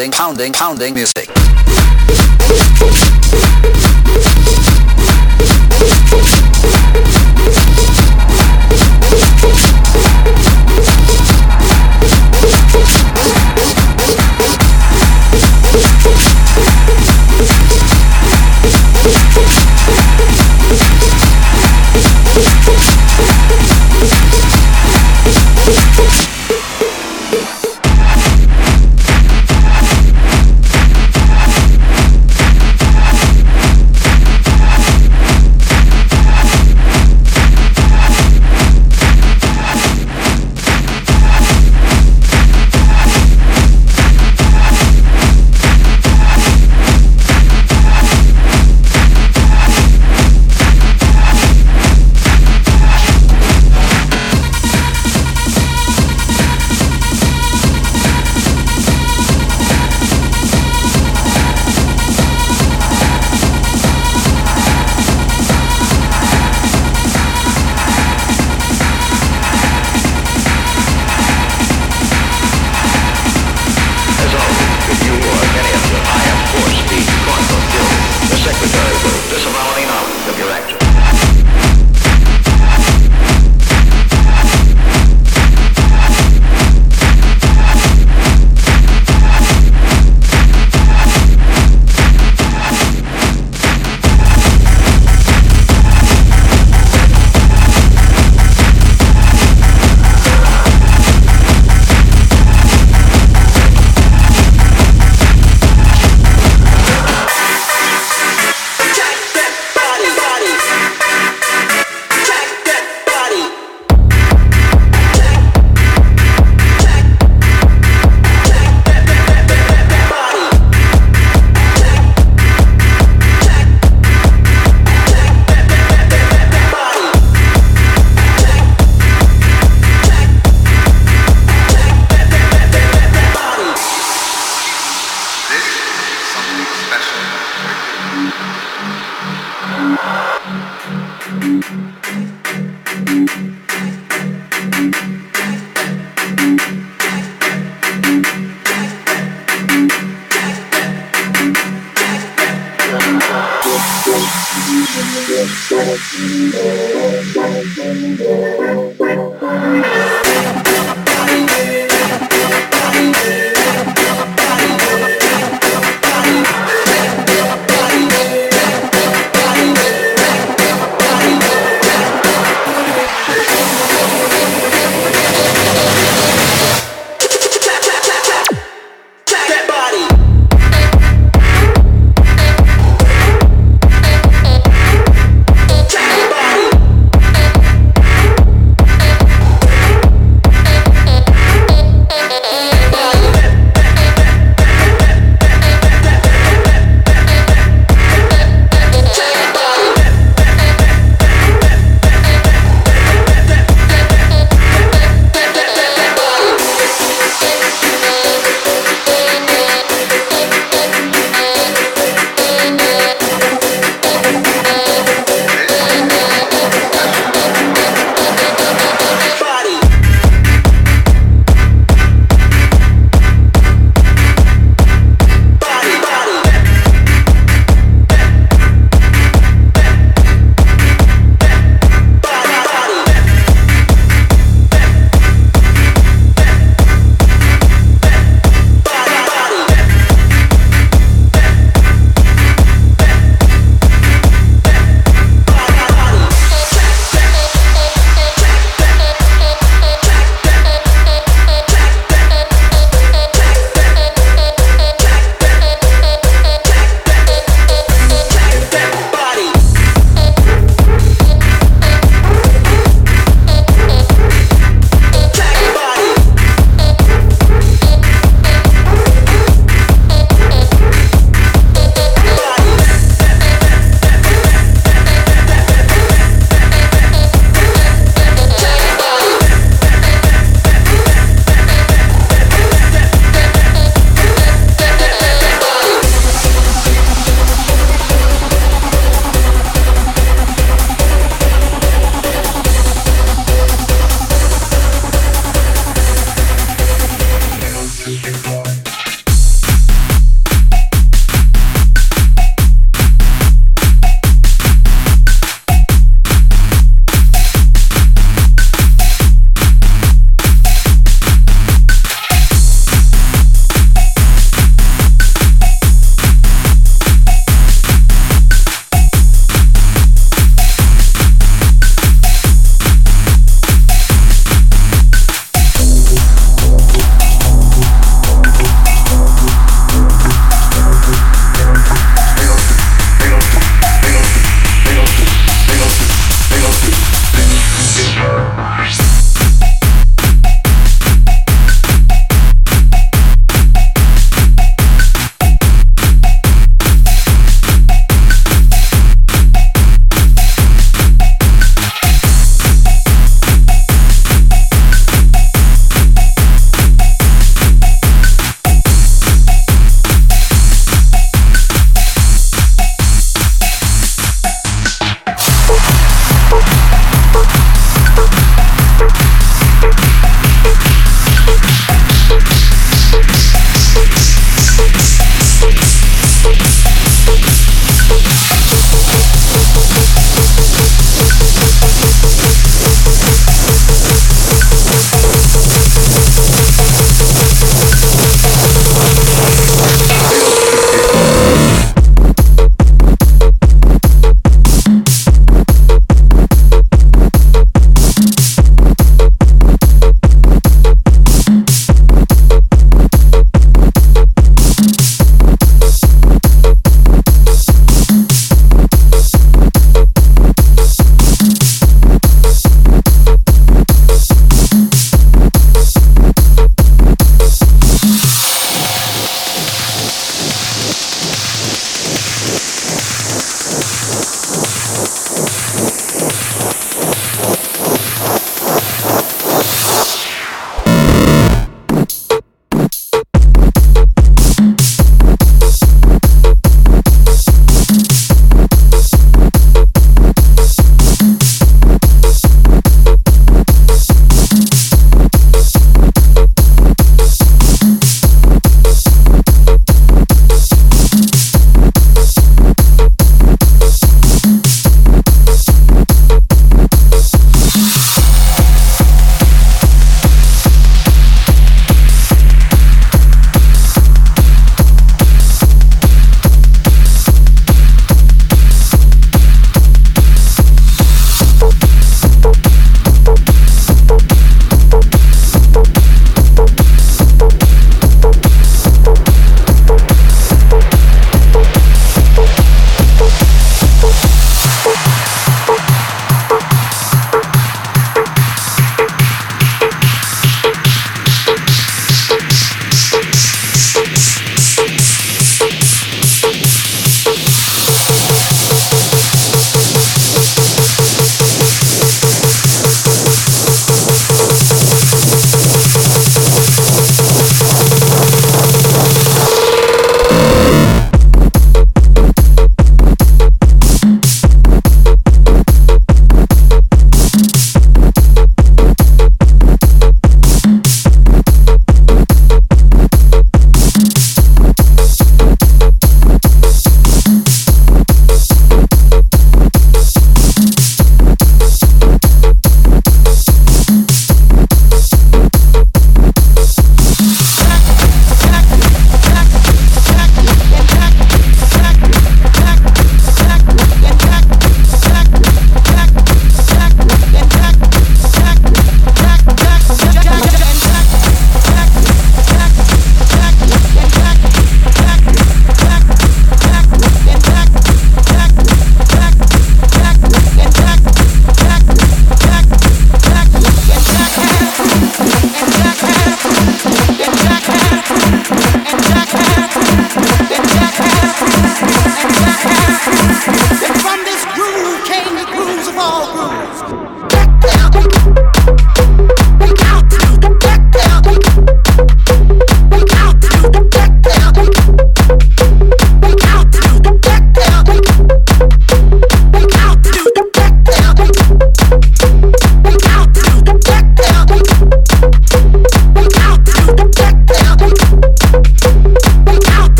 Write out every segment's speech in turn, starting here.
pounding, pounding, pounding music.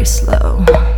Very slow.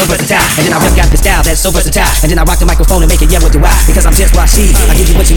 So versatile. And then I work out the style that's so versatile. And then I rock the microphone and make it yeah what do I? Because I'm just what. I give you what